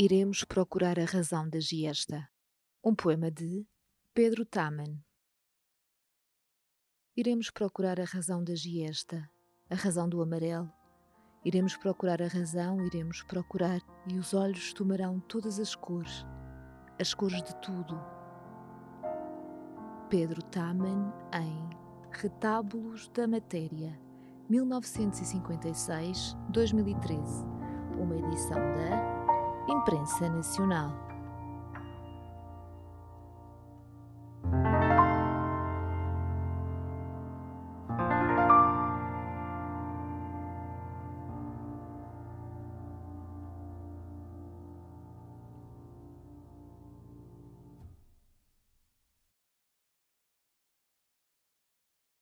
Iremos procurar a razão da giesta. Um poema de Pedro Taman. Iremos procurar a razão da giesta, a razão do amarelo. Iremos procurar a razão, iremos procurar, e os olhos tomarão todas as cores, as cores de tudo. Pedro Taman em Retábulos da Matéria, 1956-2013, uma edição da Imprensa Nacional.